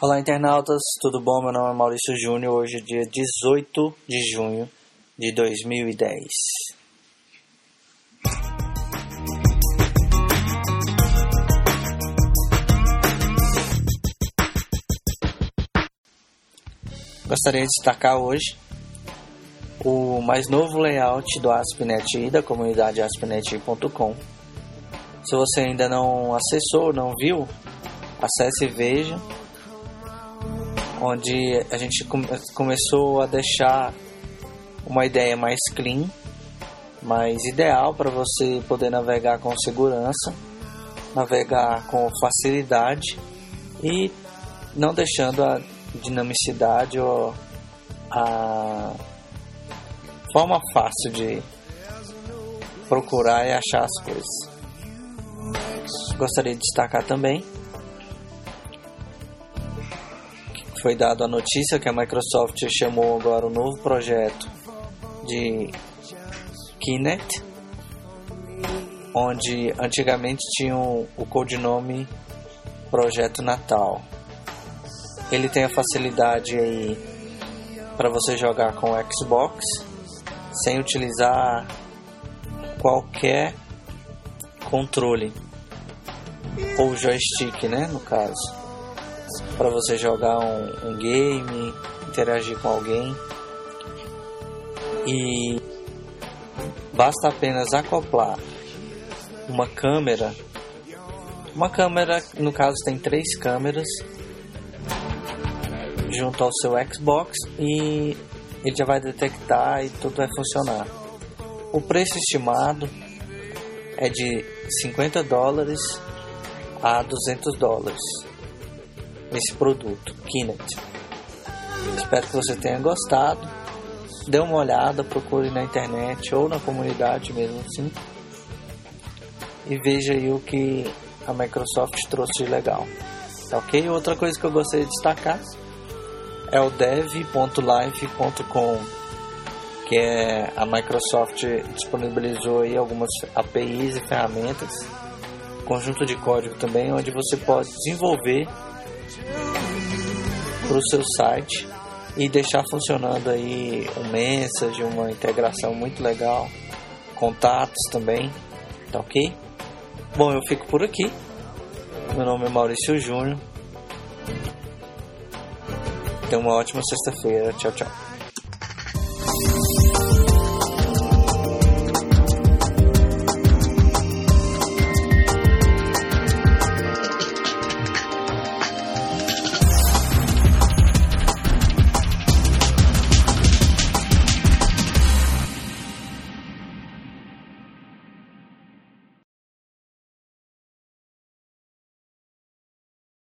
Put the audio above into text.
Olá, internautas, tudo bom? Meu nome é Maurício Júnior. Hoje é dia 18 de junho de 2010. Gostaria de destacar hoje o mais novo layout do AspNet da comunidade aspnet.com. Se você ainda não acessou, não viu, acesse e veja onde a gente come começou a deixar uma ideia mais clean, mais ideal para você poder navegar com segurança, navegar com facilidade e não deixando a dinamicidade ou a forma fácil de procurar e achar as coisas. Gostaria de destacar também foi dado a notícia que a Microsoft chamou agora um novo projeto de Kinect, onde antigamente tinham o codinome Projeto Natal. Ele tem a facilidade aí para você jogar com o Xbox sem utilizar qualquer controle ou joystick, né, no caso para você jogar um, um game, interagir com alguém. E basta apenas acoplar uma câmera. Uma câmera, no caso, tem três câmeras junto ao seu Xbox e ele já vai detectar e tudo vai funcionar. O preço estimado é de 50 dólares a 200 dólares esse produto, Kinect. Espero que você tenha gostado. Dê uma olhada, procure na internet ou na comunidade mesmo assim. E veja aí o que a Microsoft trouxe de legal. Tá ok? Outra coisa que eu gostaria de destacar é o dev.live.com que é a Microsoft disponibilizou aí algumas APIs e ferramentas, conjunto de código também, onde você pode desenvolver para o seu site e deixar funcionando aí um message, uma integração muito legal, contatos também, tá ok? Bom, eu fico por aqui. Meu nome é Maurício Júnior. Tenha uma ótima sexta-feira. Tchau, tchau.